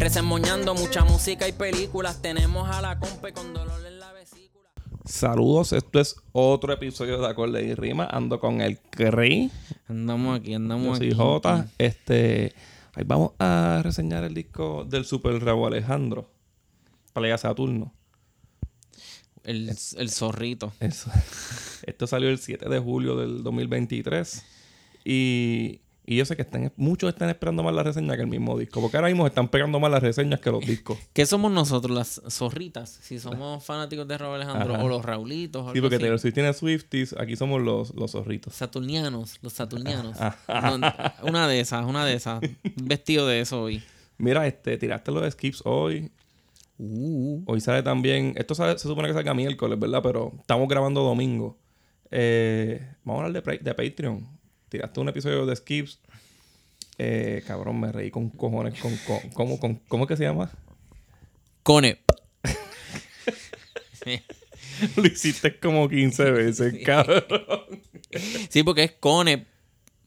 Resemoñando mucha música y películas. Tenemos a la compa con dolor en la vesícula. Saludos, esto es otro episodio de Acorde y Rima. Ando con el Cri. Andamos aquí, andamos Yo soy aquí. J. Este, ahí vamos a reseñar el disco del Super Raúl Alejandro. Playa Saturno. El, el zorrito. Eso. Esto salió el 7 de julio del 2023. Y, y yo sé que están, muchos están esperando más la reseña que el mismo disco. Porque ahora mismo están pegando más las reseñas que los discos. ¿Qué somos nosotros, las zorritas? Si somos fanáticos de Raúl Alejandro Ajá. o los Raulitos. o Sí, porque. Taylor Swift tiene Swifties. Aquí somos los, los zorritos. Saturnianos, los saturnianos. No, una de esas, una de esas. Vestido de eso hoy. Mira, este, tiraste los skips hoy. Uh, Hoy sale también. Esto sale- se supone que salga miércoles, ¿verdad? Pero estamos grabando domingo. Eh, vamos a hablar de, de Patreon. Tiraste un episodio de Skips. Eh, cabrón, me reí con cojones. Con, con- ¿cómo, con- ¿Cómo es que se llama? Cone. Lo hiciste como 15 veces, cabrón. Sí, porque es Cone.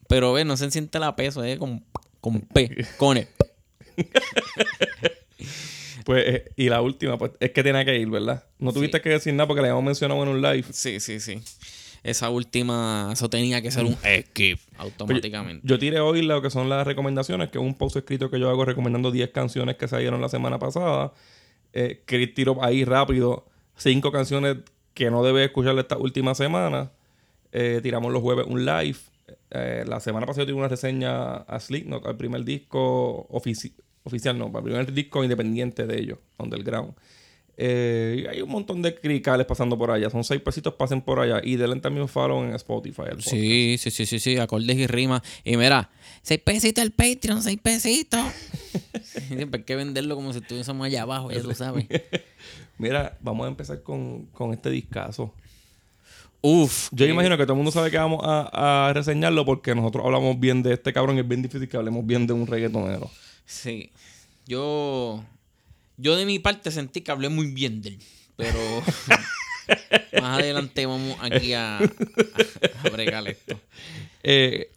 Pero ve, no se siente la peso, es con, con P. Cone. Pues, eh, y la última, pues es que tenía que ir, ¿verdad? No tuviste que decir nada porque le habíamos mencionado en un live. Sí, sí, sí. Esa última, eso tenía que ser un skip automáticamente. Yo tiré hoy lo que son las recomendaciones, que es un post escrito que yo hago recomendando 10 canciones que salieron la semana pasada. Eh, Chris tiró ahí rápido 5 canciones que no debes escuchar esta última semana. Eh, tiramos los jueves un live. Eh, la semana pasada yo tiré una reseña a Slipknot, al primer disco ofici- oficial, no, al primer disco independiente de ellos, Underground. Eh, hay un montón de cricales pasando por allá. Son seis pesitos, pasen por allá. Y denle también un follow en Spotify. Sí, sí, sí, sí, sí, acordes y rimas. Y mira, seis pesitos el Patreon, seis pesitos. Siempre hay que venderlo como si estuviésemos allá abajo, ya tú sabes. Mira, vamos a empezar con, con este discazo. Uf. Yo imagino que todo el mundo sabe que vamos a, a reseñarlo porque nosotros hablamos bien de este cabrón. Es bien difícil que hablemos bien de un reggaetonero. Sí. Yo. Yo de mi parte sentí que hablé muy bien de él. Pero. más adelante vamos aquí a, a, a bregar esto. Eh,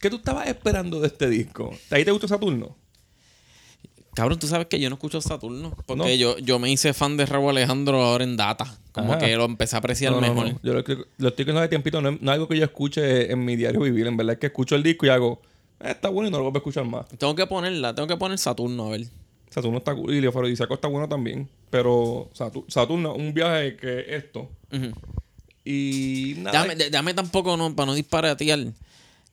¿Qué tú estabas esperando de este disco? ¿Ahí te gustó Saturno? Cabrón, tú sabes que yo no escucho Saturno. Porque No. yo, yo me hice fan de Raúl Alejandro ahora en data. Como Ajá. que lo empecé a apreciar No, no, mejor. no. Yo lo, estoy- lo estoy viendo de tiempito. No es, algo que yo escuche en mi diario vivir. En verdad es que escucho el disco y hago... "Eh, está bueno y no lo vuelvo a escuchar más. Tengo que ponerla, tengo que poner Saturno, a ver. Saturno está cool y el afrodisíaco está bueno también. Pero Satu- Saturno, un viaje que es esto. Y nada. Déjame, de- déjame tampoco, no, para no disparatear.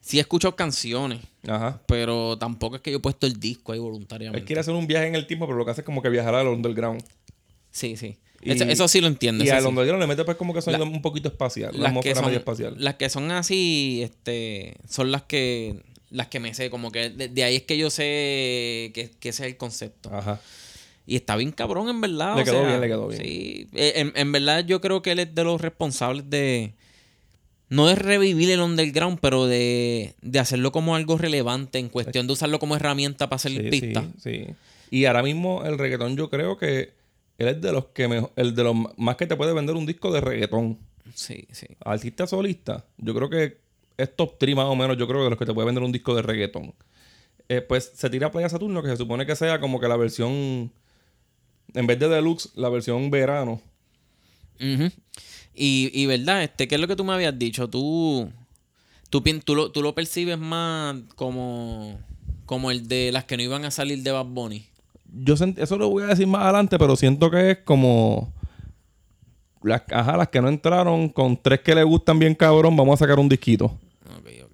Sí he escuchado canciones, Ajá. pero tampoco es que yo he puesto el disco ahí Él voluntariamente. quiere hacer un viaje en el tiempo, pero lo que hace es como que viajar al underground. Sí, sí. Y- eso, eso sí lo entiendo. Y al sí. underground le mete pues como que La- un poquito espacial. La Las que, son, medio espacial. las que son así, este, son las que las que me sé, como que de, de ahí es que yo sé que, que ese es el concepto. Ajá. Y está bien cabrón, en verdad. Le o quedó sea, bien, le quedó bien. Sí. Eh, En, en verdad, yo creo que él es de los responsables de. No de revivir el underground, pero de, de hacerlo como algo relevante en cuestión de usarlo como herramienta para hacer Sí, pistas. sí, sí. Y ahora mismo el reggaetón yo creo que él es de los que mejor, el de los más que te puede vender un disco de reggaetón. Sí, sí. Artista solista, yo creo que es top 3 más o menos, yo creo de los que te puede vender un disco de reggaetón. Eh, pues se tira Playa Saturno, que se supone que sea como que la versión, en vez de deluxe, la versión verano. Ujú. y, y verdad, este, ¿qué es lo que tú me habías dicho? Tú, tú, tú, lo, tú lo percibes más como, como el de las que no iban a salir de Bad Bunny. Yo eso lo voy a decir más adelante, pero siento que es como las, ajá, las que no entraron con tres que le gustan bien cabrón, vamos a sacar un disquito.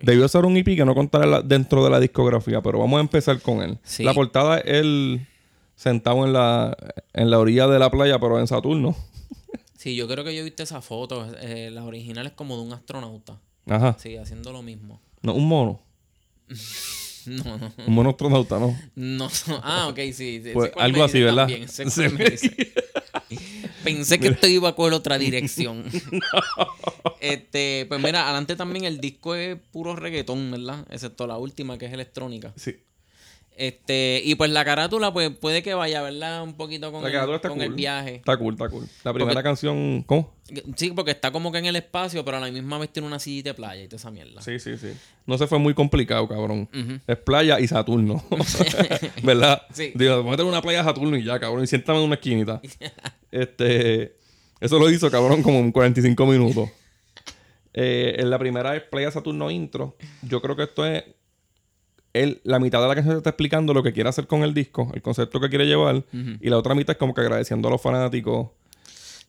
Debió ser un EP que no contara la- dentro de la discografía, pero vamos a empezar con él. Sí. La portada es él sentado en la, en la orilla de la playa, pero en Saturno. Sí, yo creo que yo he visto esa foto. eh, las originales como de un astronauta. Ajá. Sí, haciendo lo mismo. No, un mono. No, no. Un monostronauta, ¿no? No, no. Ah, ok, sí. sí. Pues, algo así, ¿verdad? también, dice. Pensé que esto iba a coger otra dirección. Este, pues mira, adelante también el disco es puro reggaetón, ¿verdad? Excepto la última, que es electrónica. Sí. Este, y pues la carátula, pues puede que vaya, ¿verdad? Un poquito con, La el, carátula está con cool. el viaje. Está cool, está cool. La primera Porque- canción. ¿Cómo? Sí, porque está como que en el espacio, pero a la misma vez tiene una sillita de playa y toda esa mierda. Sí, sí, sí. No se fue muy complicado, cabrón. Es playa y Saturno. ¿Verdad? Sí. Digo, métele una playa a Saturno y ya, cabrón. Y siéntame en una esquinita. este. Eso lo hizo, cabrón, como en 45 minutos. Eh, en la primera es Playa Saturno intro. Yo creo que esto es. Él, la mitad de la canción está explicando lo que quiere hacer con el disco, el concepto que quiere llevar. Y la otra mitad es como que agradeciendo a los fanáticos.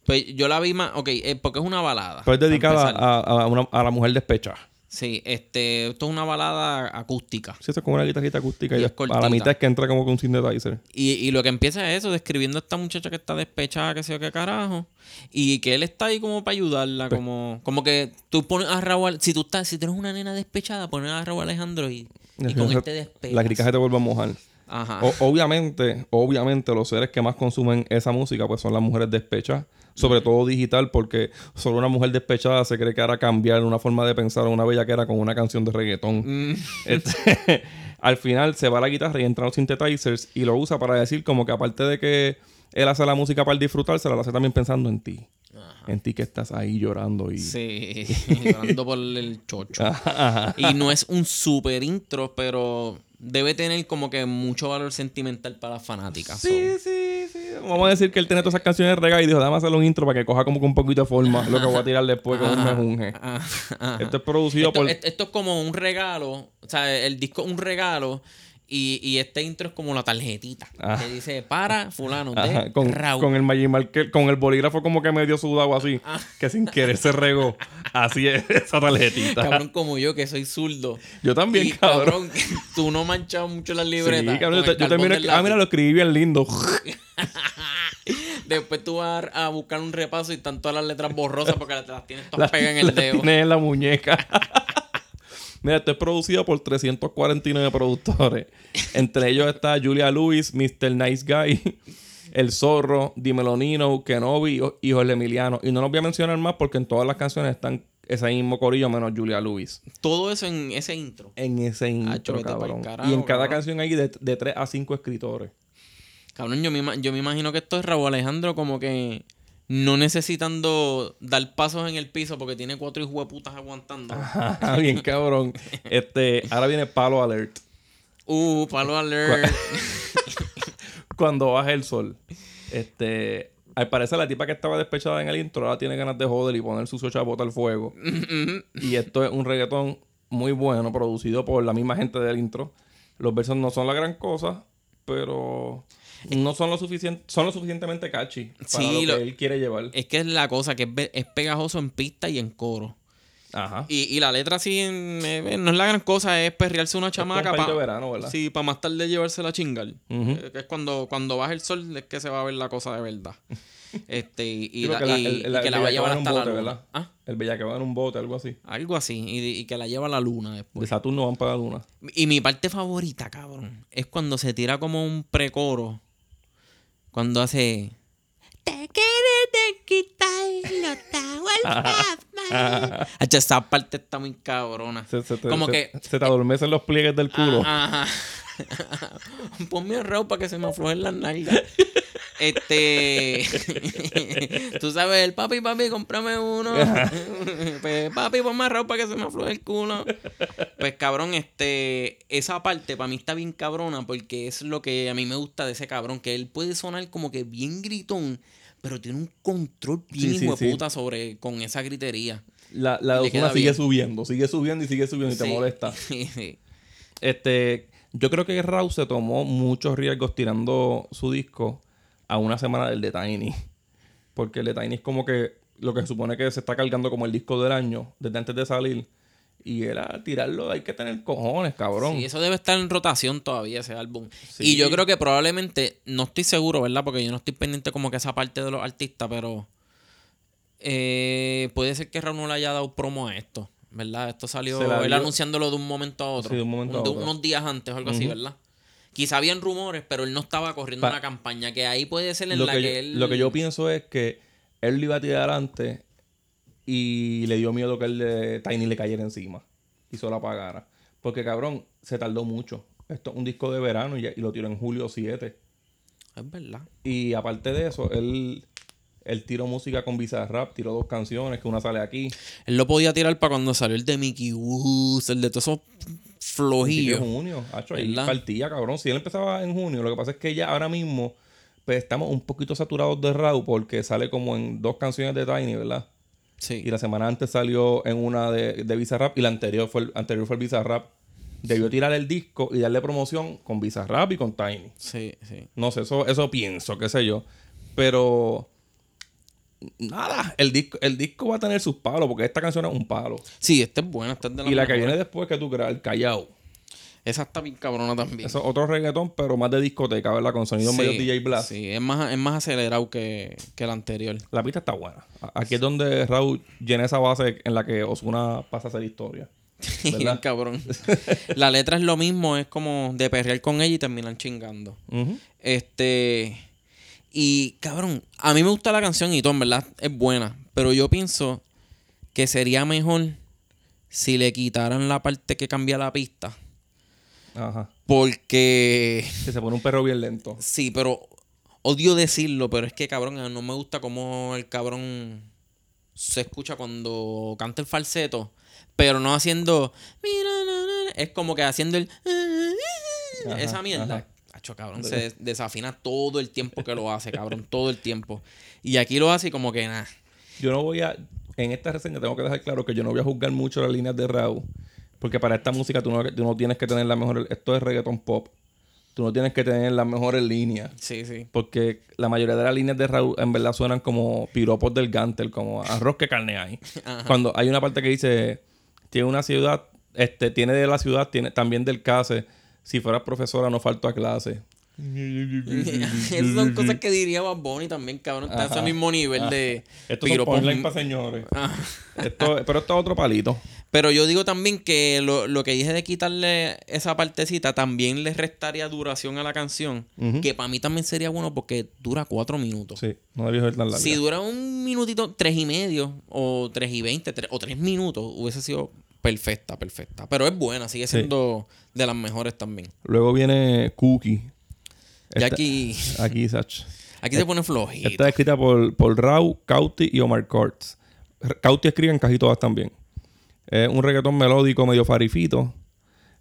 Pues yo la vi más, ok, eh, porque es una balada. Pues es dedicada a, a una- a la mujer despechada. Sí, este, esto es una balada acústica. Sí, eso es como una guitarrita acústica. Y Y, es a la mitad es que entra como con un synthesizer. Y, y lo que empieza es eso, describiendo a esta muchacha que está despechada, que sé yo qué carajo. Y que él está ahí como para ayudarla, Pues como, como que tú pones a Raúl, si tú estás, si tienes una nena despechada, pones a Raúl Alejandro y, y con él te despegas. La crica se te vuelve a mojar. Ajá. O- obviamente, obviamente, los seres que más consumen esa música, pues son las mujeres despechadas. Sobre todo digital, porque solo una mujer despechada se cree que hará cambiar una forma de pensar a una bella que era con una canción de reggaetón. Mm, Este, al final se va la guitarra y entran los synthesizers y lo usa para decir como que aparte de que él hace la música para disfrutar, se la hace también pensando en ti. En ti que estás ahí llorando y... sí, llorando por el chocho. Ajá. Y no es un super intro, pero debe tener como que mucho valor sentimental para las fanáticas. Sí, sí, sí. Vamos a decir que él tiene todas esas canciones reggae y dijo, dame hacerle un intro para que coja como que un poquito de forma lo que voy a tirar después con un mejunje. Esto es producido esto, por... esto es como un regalo. O sea, el disco es un regalo. Y, y este intro es como la tarjetita. Ah. Que dice para fulano de con, Raúl. con el con el bolígrafo como que medio sudado así, Ah. que sin querer se regó. Así es esa tarjetita. Cabrón como yo, que soy zurdo. Yo también, Y, cabrón. tú no manchas mucho las Sí, libretas. cabrón, con yo, yo escri- Ah, mira, lo escribí bien lindo. Después tú vas a buscar un repaso y están todas las letras borrosas porque las tienes todas Las pegadas en el las dedo. tienes en la muñeca. Mira, esto es producido por 349 productores. Entre ellos está Julia Lewis, Mr. Nice Guy, El Zorro, Dímelo Nino, Kenobi y Jorge Emiliano. Y no los voy a mencionar más porque en todas las canciones están ese mismo corillo menos Julia Lewis. Todo eso en ese intro. En ese intro, cabrón. carajo, y en cada cabrón. canción hay de, de 3 a 5 escritores. Cabrón, yo me, yo me imagino que esto es Raúl Alejandro como que no necesitando dar pasos en el piso porque tiene cuatro hijos de putas aguantando. Ajá, bien cabrón. Este, ahora viene Palo Alert. Uh, palo alert. Cuando baja el sol. Este, al parecer la tipa que estaba despechada en el intro ahora tiene ganas de joder y poner su chapota al fuego. y esto es un reggaetón muy bueno, producido por la misma gente del intro. Los versos no son la gran cosa, pero no son lo suficiente, son lo suficientemente catchy para Sí, lo lo- que él quiere llevar. es que es la cosa, que es, es pegajoso en pista y en coro. Ajá. Y, y la letra sí en- eh, no es la gran cosa, es perrearse una chamaca para para de verano, ¿verdad? Sí, para más tarde llevársela a chingar. Eh, que es cuando, cuando baja el sol es que se va a ver la cosa de verdad. Este, y, Sí, la- y- el- y la- que el la va a llevar hasta la luna. Ah, El bellaco va en un bote, algo así. Algo así. Y, y que la lleva a la luna después. De Saturno van para la luna. Y mi parte favorita, cabrón, es cuando se tira como un precoro. Cuando hace. Te quieres de quitar los Hacha, esa parte está muy cabrona. Se, se te, Como se- que- se te adormecen los pliegues del culo. Ajá. Ponme arroz para que se me aflojen las nalgas. Este. Tú sabes, el papi, papi, cómprame uno. pues, papi, ponme arroz para que se me afloje el culo. Pues, cabrón, este. Esa parte para mí está bien cabrona porque es lo que a mí me gusta de ese cabrón. Que él puede sonar como que bien gritón, pero tiene un control bien Sí, sí, hijo de sí. puta sobre con esa gritería. La, la sigue bien. subiendo, sigue subiendo y sigue subiendo y te molesta. Este, yo creo que Raúl se tomó muchos riesgos tirando su disco a una semana del de Tiny. Porque el de Tiny es como que lo que se supone que se está cargando como el disco del año, desde antes de salir. Y era tirarlo, hay que tener cojones, cabrón. Sí, eso debe estar en rotación todavía, ese álbum. Sí. Y yo creo que probablemente, no estoy seguro, ¿verdad? Porque yo no estoy pendiente como que esa parte de los artistas, pero eh, puede ser que Raúl no le haya dado promo a esto. ¿verdad? Esto salió él anunciándolo de un momento a otro. Sí, de un momento a de otro. Unos días antes o algo así, ¿verdad? Quizá habían rumores, pero él no estaba corriendo Pa- una campaña. Que ahí puede ser en Lo la que, que, yo, él. lo que yo pienso es que él lo iba a tirar adelante y le dio miedo que el de Tiny le cayera encima y solo apagara. Porque cabrón, se tardó mucho. Esto es un disco de verano y, lo tiró en julio 7. Es verdad. Y aparte de eso, él, él tiró música con Bizarrap, tiró dos canciones, que una sale aquí. Él lo podía tirar para cuando salió el de Mickey Woos, el de todos esos flojillos. de junio. Hacho, ahí partía, cabrón. Si él empezaba en junio, lo que pasa es que ya ahora mismo pues, estamos un poquito saturados de Raw porque sale como en dos canciones de Tiny, ¿verdad? Sí. Y la semana antes salió en una de, de Bizarrap y la anterior fue el, anterior fue el Bizarrap. Debió tirar el disco y darle promoción con Bizarrap y con Tiny. Sí, sí. No sé, eso, eso pienso, qué sé yo. Pero nada, el disco, el disco va a tener sus palos, porque esta canción es un palo. Sí, este es bueno, este es de Y la que viene después que tú creas, el Callao. Esa está bien cabrona también. Eso es otro reggaetón, pero más de discoteca, ¿verdad? Con sonido Sí, medio DJ Blast. Sí, es más, es más acelerado que, que el anterior. La pista está buena. Aquí es donde Raúl llena esa base en la que Osuna pasa a hacer historia. Cabrón. la letra es lo mismo, es como de perrear con ella y terminan chingando. Este. Y cabrón, a mí me gusta la canción y todo, en verdad es buena. Pero yo pienso que sería mejor si le quitaran la parte que cambia la pista. Ajá. Porque. Que se pone un perro bien lento. Sí, pero odio decirlo, pero es que cabrón, no me gusta cómo el cabrón se escucha cuando canta el falseto, pero no haciendo. Es como que haciendo el. Ajá, esa mierda. ajá. Cabrón, se des- desafina todo el tiempo que lo hace, cabrón, todo el tiempo. Y aquí lo hace y como que nada. Yo no voy a. En esta reseña tengo que dejar claro que yo no voy a juzgar mucho las líneas de Raúl. Porque para esta música tú no, tú no tienes que tener la mejor. Esto es reggaeton pop. Tú no tienes que tener las mejores líneas. Sí, sí. Porque la mayoría de las líneas de Raúl en verdad suenan como piropos del Gantel, como arroz que carne hay. Cuando hay una parte que dice, tiene una ciudad, este, tiene de la ciudad, tiene también del CASE. Si fueras profesora no falto a clase. Esas son cosas que diría Bad Bunny también, cabrón. Está ese Ajá, mismo nivel de Esto un para señores. Ah. Esto, pero esto es otro palito. Pero yo digo también que lo, lo que dije de quitarle esa partecita también le restaría duración a la canción. Que para mí también sería bueno porque dura cuatro minutos. Sí, no debió ser tan larga. Si dura un minutito, tres y medio, o tres y veinte, o tres minutos, hubiese sido perfecta, perfecta. Pero es buena, sigue Sí. siendo de las mejores también. Luego viene Cookie. Esta- aquí, Aquí, Sach. aquí se pone flojito. Esta es escrita por, por Rau, Cauti y Omar Courts. Cauti escribe en casi todas también. Es un reggaetón melódico medio farifito.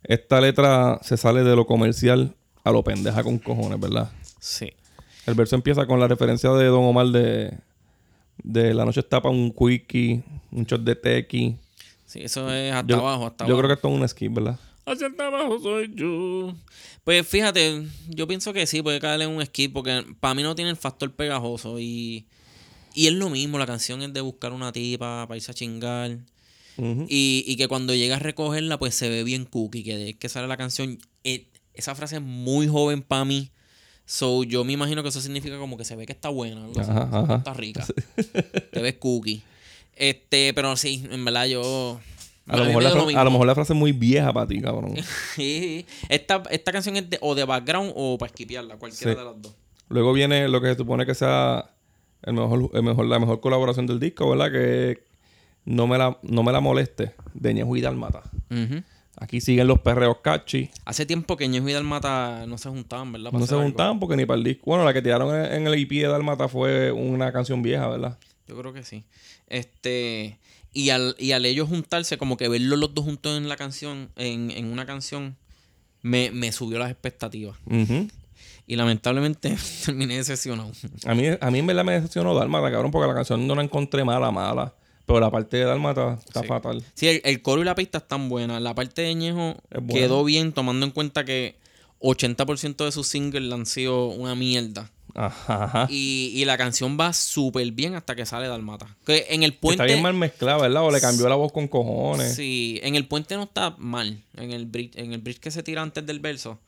Esta letra se sale de lo comercial a lo pendeja con cojones, ¿verdad? Sí. El verso empieza con la referencia de Don Omar de, de La noche está para un quickie, un shot de tequi. Sí, eso es hasta Yo, abajo, hasta yo abajo. creo que esto es un skip, ¿verdad? Hacia hasta abajo soy yo. Pues fíjate, yo pienso que sí, puede caerle en un skip porque para mí no tiene el factor pegajoso y, y es lo mismo, la canción es de buscar una tipa para irse a chingar y, y que cuando llega a recogerla pues se ve bien cookie, que de que sale la canción, eh, esa frase es muy joven para mí. So, yo me imagino que eso significa como que se ve que está buena, algo así, Ajá, ajá. está rica. Te ves cookie. Este, pero sí, en verdad yo... A lo, mejor me la dio lo fra- mismo. a lo mejor la frase es muy vieja para ti, cabrón. Sí, esta, esta canción es de, o de background o para esquipearla, cualquiera Sí. de las dos. Luego viene lo que se supone que sea el mejor, el mejor, la mejor colaboración del disco, ¿verdad? Que no me la, no me la moleste, de Ñejo y Dálmata. Ujú. Aquí siguen los perreos catchy. Hace tiempo que Ñejo y Dalmata no se juntaban, ¿verdad? Para No se algo. juntaban porque ni para el disco. Bueno, la que tiraron en, el EP de Dálmata fue una canción vieja, ¿verdad? Yo creo que sí. Este. Y al, y al ellos juntarse, como que verlos los dos juntos en la canción, en, en una canción, me, me subió las expectativas. Y lamentablemente terminé decepcionado. a, mí, a mí en verdad me decepcionó Dálmata, cabrón, porque la canción no la encontré mala, mala. Pero la parte de Dálmata está Sí. fatal. Sí, el, el coro y la pista están buenas. La parte de Ñejo quedó bien, tomando en cuenta que 80% de sus singles han sido una mierda. Ajá. ajá. Y, y la canción va súper bien hasta que sale Dalmata. Que en el puente. Está bien mal mezclada, ¿verdad? O le cambió la voz con cojones. Sí, en el puente no está mal. En el bridge, en el bridge que se tira antes del verso.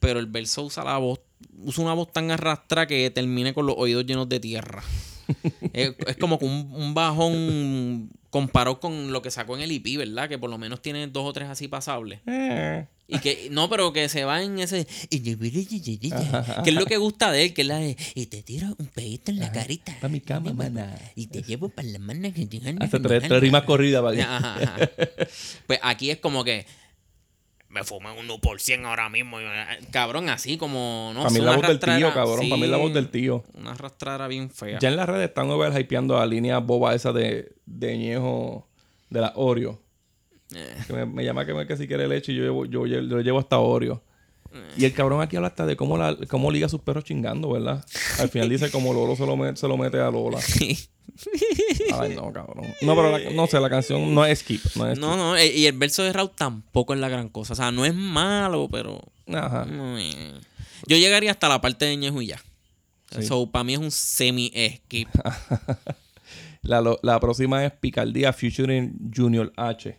Pero el verso usa la voz. Usa una voz tan arrastra que termine con los oídos llenos de tierra. Es, es como un, un bajón comparado con lo que sacó en el IP, ¿verdad? Que por lo menos tiene dos o tres así pasables. Eh. Y que, no, pero que se va en ese. Que es lo que gusta de él, que es la de. Y te tiro un pedito en la carita. Pa' mi cama, mana. Y te llevo para la que Hasta tres, tres rimas corridas para que. Ajá, ajá. Pues aquí es como que. Me fumé un 1 por 100 ahora mismo. eh, Cabrón, así como. No Para mí la voz del tío, cabrón. Para mí la voz del tío. Una arrastrara bien fea. Ya en las redes están overhypeando la línea boba esa de, de Ñejo de la Oreo. Eh. Que me, me llama que, me, que si quiere leche y yo, llevo, yo, yo lo llevo hasta Oreo. Y el cabrón aquí habla hasta de cómo, la, cómo liga a sus perros chingando, ¿verdad? Al final dice como Lolo se lo, mete, se lo mete a Lola. Ay, no, cabrón. No, pero la- no sé, la canción no es skip. No es No, no, eh, y el verso de Raúl tampoco es la gran cosa. O sea, no es malo, pero. Ajá. no. Yo llegaría hasta la parte de Ñejo y ya. Sí. So, para mí es un semi-skip. La, la próxima es Picardía Featuring Junior H.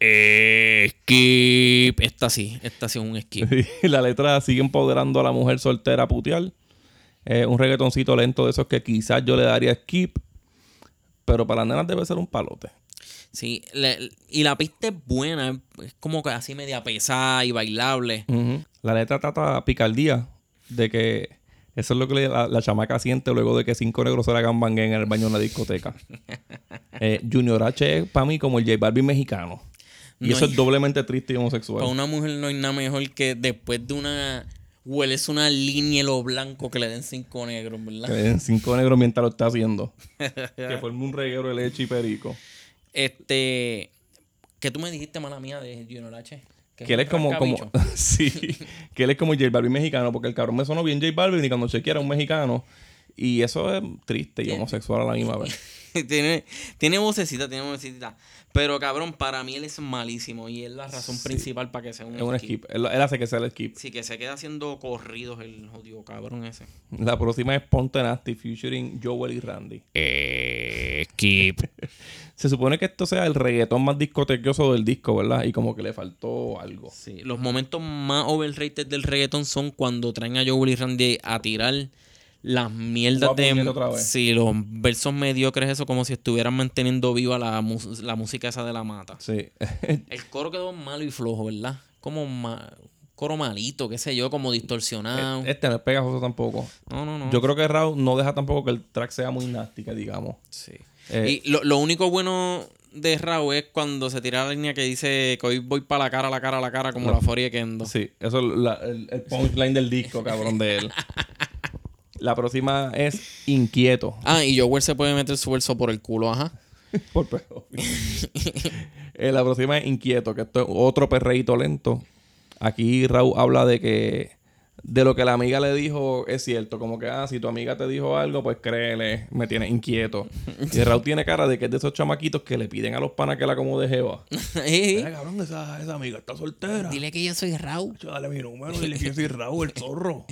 skip. Esta sí, esta sí es un skip. la letra sigue empoderando a la mujer soltera a putear. Eh, un reggaetoncito lento de esos que quizás yo le daría skip. Pero para las nenas debe ser un palote. Sí, le- y la pista es buena, es como que así media pesada y bailable. La letra trata a picardía de que eso es lo que la, la chamaca siente luego de que cinco negros se la hagan bangue en el baño de una discoteca. Eh, Junior H es para mí como el J Balvin mexicano. Y No eso hay- es doblemente triste y homosexual. Para una mujer no hay nada mejor que después de una... Hueles una línea lo blanco que le den cinco negros, Que ¿verdad? le den cinco negros mientras lo está haciendo. que forme un reguero de leche y perico. Este... ¿Qué tú me dijiste, mala mía, de Junior H? Que él es como, como sí, que él es como J Balvin mexicano, porque el cabrón me sonó bien J Balvin y cuando chequeé era un mexicano. Y eso es triste y homosexual a la misma vez. tiene, tiene vocecita, tiene vocecita. Pero cabrón, para mí él es malísimo y es la razón Sí. principal para que sea un, Es un skip. skip. Él, él hace que sea el skip. Sí, que se queda haciendo corridos el jodido cabrón ese. La próxima es Ponte Nasty featuring Joel y Randy. skip. Se supone que esto sea el reggaetón más discotequioso del disco, ¿verdad? Y como que le faltó algo. Sí, los momentos más overrated del reggaeton son cuando traen a Joel y Randy a tirar las mierdas de... otra vez. Sí, los versos mediocres, eso como si estuvieran manteniendo viva la, la música esa de la mata. Sí. El coro quedó malo y flojo, ¿verdad? Como ma- coro malito, qué sé yo, como distorsionado. este no es pegajoso tampoco. no, no, no. Yo creo que Raúl no deja tampoco que el track sea muy que digamos. Sí. Eh, y lo, lo único bueno de Raúl es cuando se tira la línea que dice que hoy voy para la cara, la cara, la cara, como la Forie Kendo. Sí, eso es la- el, el punchline del disco, cabrón, de él. La próxima es Inquieto. Ah, y Joel se puede meter su verso por el culo, ajá. Por perro. Eh, la próxima es Inquieto, que esto es otro perreíto lento. Aquí Raúl habla de que de lo que la amiga le dijo es cierto. Como que, ah, si tu amiga te dijo algo, pues créele, me tiene inquieto. Y Raúl tiene cara de que es de esos chamaquitos que le piden a los panas que la acomode jeva. Mira, cabrón, esa, esa amiga está soltera. Dile que yo soy Raúl. Yo, Dale mi número, dile que yo soy Raúl, el zorro.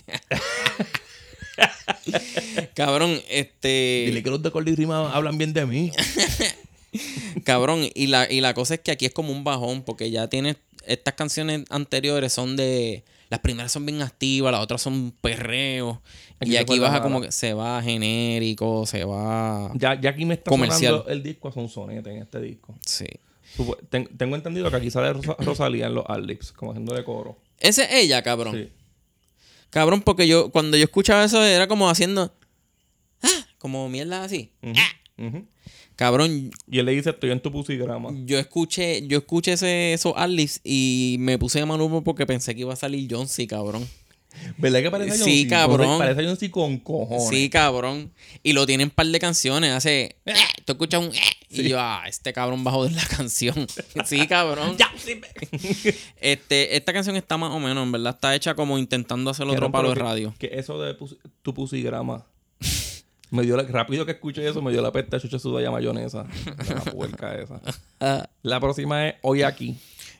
Cabrón, este. Dile que los de Cordy Rima hablan bien de mí. Cabrón, y la, y la cosa es que aquí es como un bajón, porque ya tienes. Estas canciones anteriores son de. Las primeras son bien activas, las otras son perreos. Aquí y aquí baja como que se va genérico, se va. Ya, ya aquí me está Comercial. sonando el disco a Sonsonete en este disco. Sí. Supo- ten- tengo entendido que aquí sale Rosa- Rosalía en los Adlibs, como haciendo de coro. Ese es ella, cabrón. Sí. Cabrón, porque yo, cuando yo escuchaba eso, era como haciendo. "Ah", como mierda así. Ujú. Cabrón, Y él le dice, estoy en tu pusigrama. yo escuché, yo escuché ese, esos Alice y me puse de manuvo porque pensé que iba a salir John C, cabrón. ¿Verdad que parece a Sí, cabrón. Parece C con cojones. Sí, cabrón. Y lo tiene en un par de canciones. Hace. "Eh", Tú escuchas un. "Eh", Y yo, ah, este cabrón va a joder la canción. sí, cabrón. ya, Este, esta canción está más o menos, en verdad. Está hecha como intentando hacer otro palo de radio. Que eso de pus- tu pusigrama. me dio la, rápido que escuché eso, me dio la pesta chucha sudaya mayonesa. De la puerca esa. Ah, La próxima es Hoy aquí.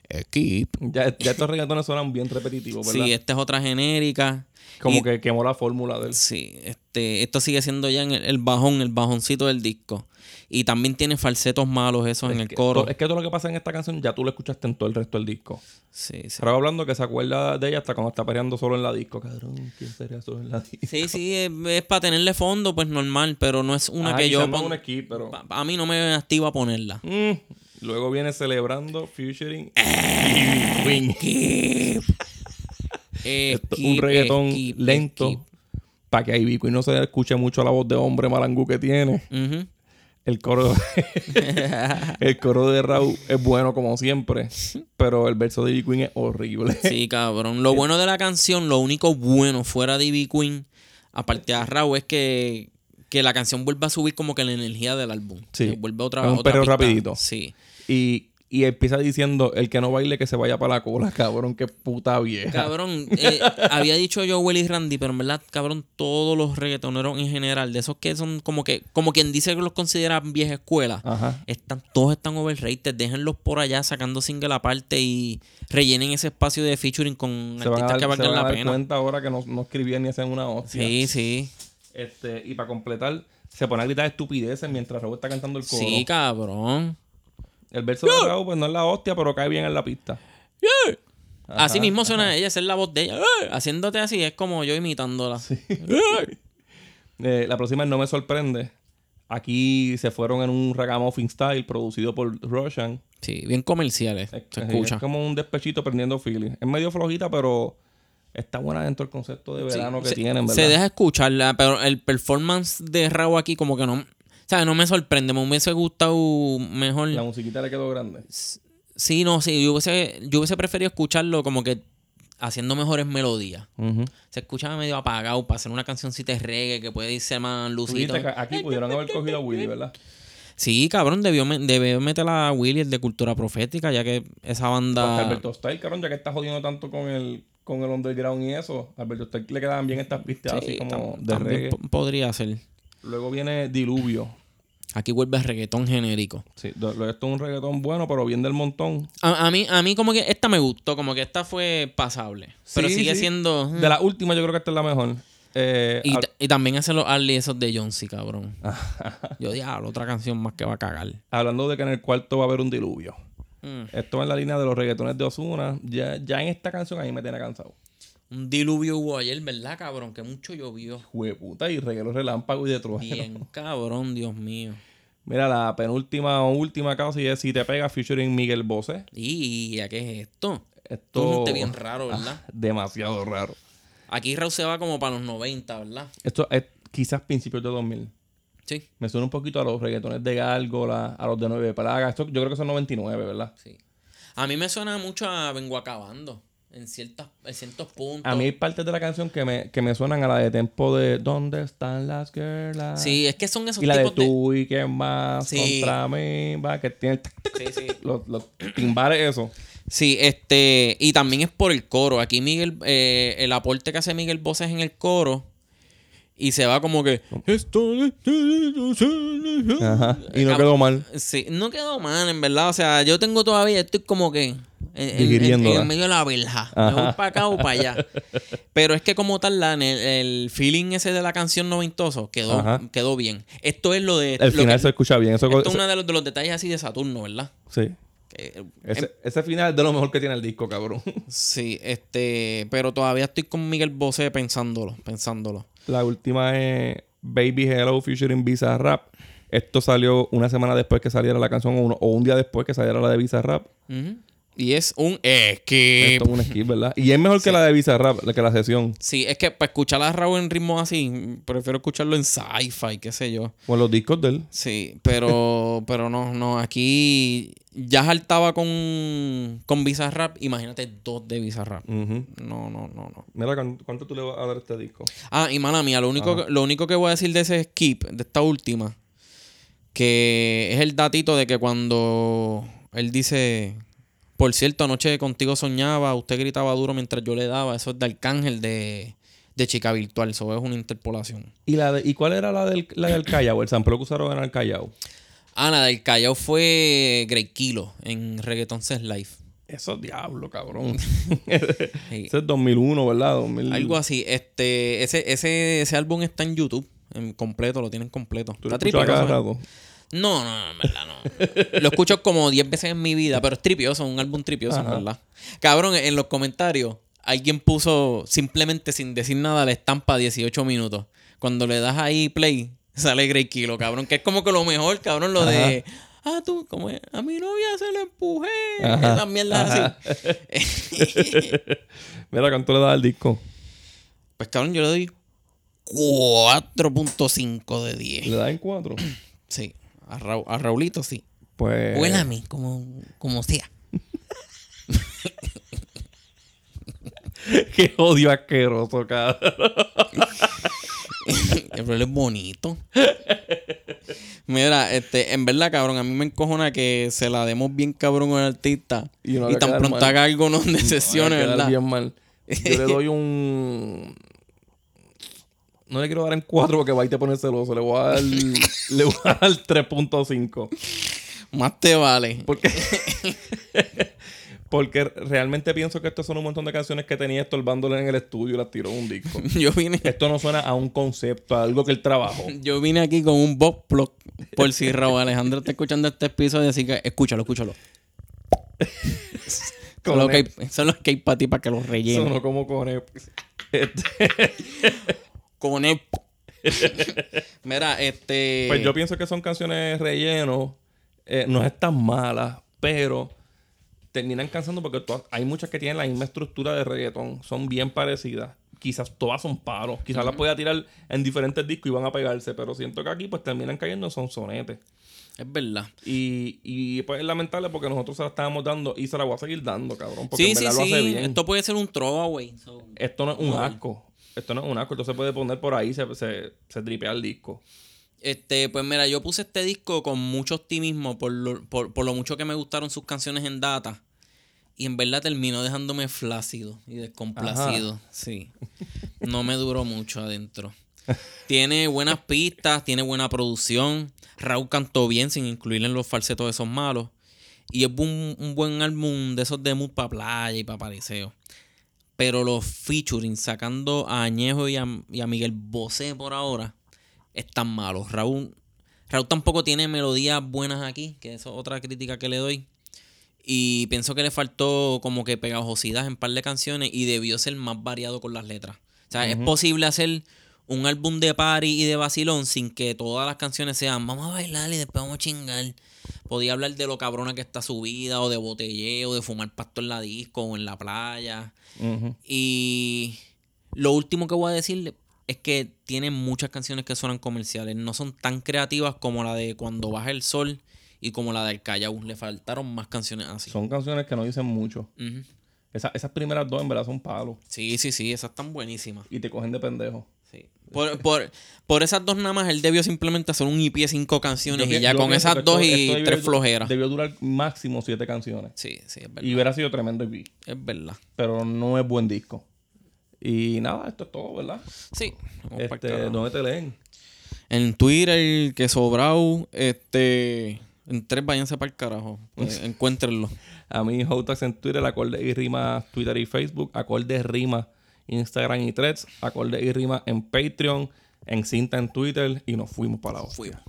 Equip. Ya, ya estos reggaetones suenan bien repetitivos, ¿verdad? Sí, esta es otra genérica. Como Y- que quemó la fórmula del... Sí, este, esto sigue siendo ya en el, el bajón, el bajoncito del disco. Y también tiene falsetos malos esos en el coro. to- Es que todo lo que pasa en esta canción ya tú lo escuchaste en todo el resto del disco. Sí, sí. Estaba hablando que se acuerda de ella hasta cuando está peleando solo en la disco. Cabrón, ¿quién sería solo en la disco? Sí, sí, es, es para tenerle fondo, pues normal, pero no es una que yo pon- un skip, pero... pa- A mí no me activa ponerla. Mm. Luego viene celebrando, featuring... Queen. Esto es un reggaetón lento. Para que Ivy Queen no se escuche mucho la voz de hombre malangú que tiene. El coro, el coro de Raúl es bueno como siempre, pero el verso de Ivy Queen es horrible. Sí, cabrón. Lo bueno de la canción, lo único bueno fuera de Ivy Queen, aparte de Raúl, es que, que la canción vuelve a subir como que la energía del álbum. Sí. Vuelve otra Es un otra pista. rapidito. Sí. Y, y empieza diciendo, el que no baile que se vaya para la cola, cabrón, qué puta vieja. Cabrón, eh, había dicho yo Willy Randy, pero en verdad, cabrón, todos los reggaetoneros en general, de esos que son como que, como quien dice que los considera vieja escuela, Ajá. están, todos están overrated, déjenlos por allá sacando single aparte y rellenen ese espacio de featuring con Se van a artistas dar, que se valgan van a la dar pena. cuenta ahora que no, no escribían ni hacían una hostia. Sí, sí. Este, y para completar, se pone a gritar estupideces mientras Raúl está cantando el coro. Sí, cabrón. El verso de Raúl, pues no es la hostia, pero cae bien en la pista. Ajá. Así mismo suena ella, esa es la voz de ella. Haciéndote así, es como yo imitándola. Eh, la próxima es No Me Sorprende. Aquí se fueron en un ragamuffin style producido por Roshan. Sí, bien comerciales. Es, Se es- escucha. es como un despechito prendiendo feeling. Es medio flojita, pero está buena dentro del concepto de Sí, verano que se, tienen, ¿verdad? se deja escucharla, pero el performance de Raúl aquí como que no... O sea, no me sorprende, me hubiese gustado mejor... La musiquita le quedó grande. Sí, no, sí, yo hubiese, yo hubiese preferido escucharlo como que haciendo mejores melodías. Se escuchaba medio apagado para hacer una cancioncita de reggae que puede irse más lucito. aquí pudieron haber cogido a Willy, ¿verdad? Sí, cabrón, debió, debió meter a Willy, el de Cultura Profética, ya que esa Porque banda... Alberto Style, cabrón, ya que está jodiendo tanto con el, con el underground y eso, a Alberto Style le quedaban bien estas pistas Sí, así como tam- de también reggae. podría ser. Luego viene Diluvio. Aquí vuelve el reggaetón genérico. Sí, esto es un reggaetón bueno, pero bien del montón. A, a mí, a mí como que esta me gustó, como que esta fue pasable. Pero sigue sí. siendo... De la última yo creo que esta es la mejor. Eh, Y, y también hace los Arlie esos de John C, cabrón. Yo diablo, otra canción más que va a cagar. hablando de que en el cuarto va a haber un diluvio. Mm. Esto en la línea de los reggaetones de Osuna. Ya, ya en esta canción ahí me tiene cansado. Un diluvio hubo ayer, ¿verdad, cabrón? Que mucho llovió. Jueputa y reguero relámpago y de trueno. Bien, cabrón, Dios mío. Mira, la penúltima o última casi es Si te pega featuring Miguel Bosé. ¿Y a qué es esto? Esto Esto es bien raro, ¿verdad? demasiado raro. Aquí Raúl se va como para los 90, ¿verdad? Esto es quizás principios de 2000. Sí, Me suena un poquito a los reggaetones de Gárgola, a los de Nueve Plagas. Esto yo creo que son 99, ¿verdad? sí. A mí me suena mucho a Vengo Acabando. En, ciertas, en ciertos puntos. A mí hay partes de la canción que me, que me suenan a la de tempo de ¿Dónde están las girls? Sí, es que son esos Y la de tipos de... tú y quién más Sí. contra mí va, que tiene Sí, sí. los, los timbales, eso. Sí, este, y también es por el coro. Aquí Miguel, eh, el aporte que hace Miguel Bosé es en el coro. Y se va como que. Esto. Ajá. Y no Cab- quedó mal. Sí, no quedó mal, en verdad. O sea, yo tengo todavía, estoy como que. En, en- medio de la verja. Me voy para acá o para allá. Pero es que, como tal, la, el, el feeling ese de la canción noventoso quedó, Ajá. quedó bien. Esto es lo de. El lo final que- se escucha bien. Eso, esto es uno de los, de los detalles así de Saturno, ¿verdad? sí. Que, Ese, em- ese final es de lo mejor que tiene el disco, cabrón. Sí, este, pero todavía estoy con Miguel Bosé pensándolo, pensándolo. La última es Baby Hello featuring Visa Rap. Esto salió una semana después que saliera la canción o, uno- o un día después que saliera la de Visa Rap. Y es un skip. Esto es un skip, ¿verdad? Y es mejor que la de Visa Rap, la que la sesión. Sí, es que para escuchar a Raúl en ritmo así, prefiero escucharlo en sci-fi, qué sé yo. O en los discos de él. Sí, pero, pero no, no, aquí ya saltaba con, con Bizarrap, imagínate dos de Bizarrap. Ujú. No, no, no, no. Mira, ¿cuánto tú le vas a dar a este disco? Ah, y mala mía, lo único, Ajá. lo único que voy a decir de ese skip, de esta última, que es el datito de que cuando él dice, por cierto, anoche contigo soñaba, usted gritaba duro mientras yo le daba, eso es de Arcángel de, de Chica Virtual, eso es una interpolación. ¿Y, la de- ¿y cuál era la del, la del Callao? El sample que usaron en el Callao. Ah, la del Callao fue Grey Kilo en Reggaeton Says Life. Eso es diablo, cabrón. ese es 2001, ¿verdad? 2000... Algo así. Este, ese, ese, ese álbum está en YouTube. En completo, lo tienen completo. ¿Tú Está lo No, no, no, en verdad no. Lo escucho como 10 veces en mi vida, pero es tripioso, un álbum tripioso, en Ajá. verdad. Cabrón, en los comentarios, alguien puso simplemente sin decir nada la estampa 18 minutos. Cuando le das ahí play, sale Grey Kilo, cabrón, que es como que lo mejor, cabrón, lo de. Ah, tú, como es, a mi novia se lo empujé. Esas mierdas así. Mira, ¿cuánto le das al disco? Pues cabrón, yo le doy 4.5 de 10. ¿Le das en 4? Sí, a, Raulito sí. Pues... Él a mí, como, como sea. Qué odio asqueroso, cabrón. Pero él es bonito. Mira, este, en verdad, cabrón, a mí me encojona que se la demos bien cabrón al artista. Y no tan pronto mal. haga algo a quedar ¿verdad? bien mal. Yo le doy un... No le quiero dar en 4 porque va a a poner celoso. Le voy a dar, le voy a dar 3.5. Más te vale. Porque... porque realmente pienso que estos son un montón de canciones que tenía estorbándole en el estudio y las tiró en un disco. Yo vine, Esto no suena a un concepto, a algo que él trabajó. yo vine aquí con un box plug por si Raúl Alejandro está escuchando este episodio, así que escúchalo, escúchalo. Son los que hay, son los que hay para ti para que los rellenen. Sonó como con. Este, Con él. Mira, este. Pues yo pienso que son canciones relleno. eh, no es tan malas, pero terminan cansando porque todas- hay muchas que tienen la misma estructura de reggaetón. Son bien parecidas. Quizás todas son paros. Quizás las podía tirar en diferentes discos y van a pegarse. Pero siento que aquí pues terminan cayendo son sonetes. Es verdad. Y, y pues es lamentable porque nosotros se la estábamos dando y se la voy a seguir dando, cabrón. Porque Sí, en sí, verdad lo hace sí. bien. Esto puede ser un throwaway. so- Esto no es un asco. Esto no es un asco. Esto se puede poner por ahí, se, se, se tripea el disco. Este, pues mira, yo puse este disco con mucho optimismo por lo, por, por lo mucho que me gustaron sus canciones en data. Y en verdad terminó dejándome flácido y descomplacido. Sí. No me duró mucho adentro. Tiene buenas pistas, tiene buena producción. Raúl cantó bien sin incluir en los falsetos esos malos. Y es un, un buen álbum de esos de mood para playa y para pariseo. Pero los featuring, sacando a Añejo y a, y a Miguel Bosé por ahora, están malos. Raúl, Raúl tampoco tiene melodías buenas aquí, que eso es otra crítica que le doy. Y pienso que le faltó como que pegajosidad en par de canciones y debió ser más variado con las letras. O sea, es posible hacer un álbum de party y de vacilón sin que todas las canciones sean vamos a bailar y después vamos a chingar. Podía hablar de lo cabrona que está su vida, o de botelleo, de fumar pasto en la disco o en la playa. Y lo último que voy a decirle es que tiene muchas canciones que suenan comerciales. No son tan creativas como la de Cuando baja el sol y como la del Callao. Le faltaron más canciones así. Son canciones que no dicen mucho. Esa- esas primeras dos en verdad son palos. Sí, sí, sí, esas están buenísimas. Y te cogen de pendejo. Por, por, por esas dos nada más, él debió simplemente hacer un EP de cinco canciones y ya con esas dos esto- y esto debió- tres flojeras. Debió durar máximo siete canciones. Sí, sí, es verdad. Y hubiera sido tremendo EP. Es verdad. Pero no es buen disco. Y nada, esto es todo, ¿verdad? Sí. Este. ¿Dónde te leen? En Twitter, que sobrao, este. En tres váyanse para el carajo. Pues, encuéntrenlo. A mí, Hotax en Twitter, Acorde y Rima, Twitter y Facebook, Acorde Rima, Instagram y Threads, Acorde y Rima en Patreon, en Cinta en Twitter y nos fuimos para la. Fuimos.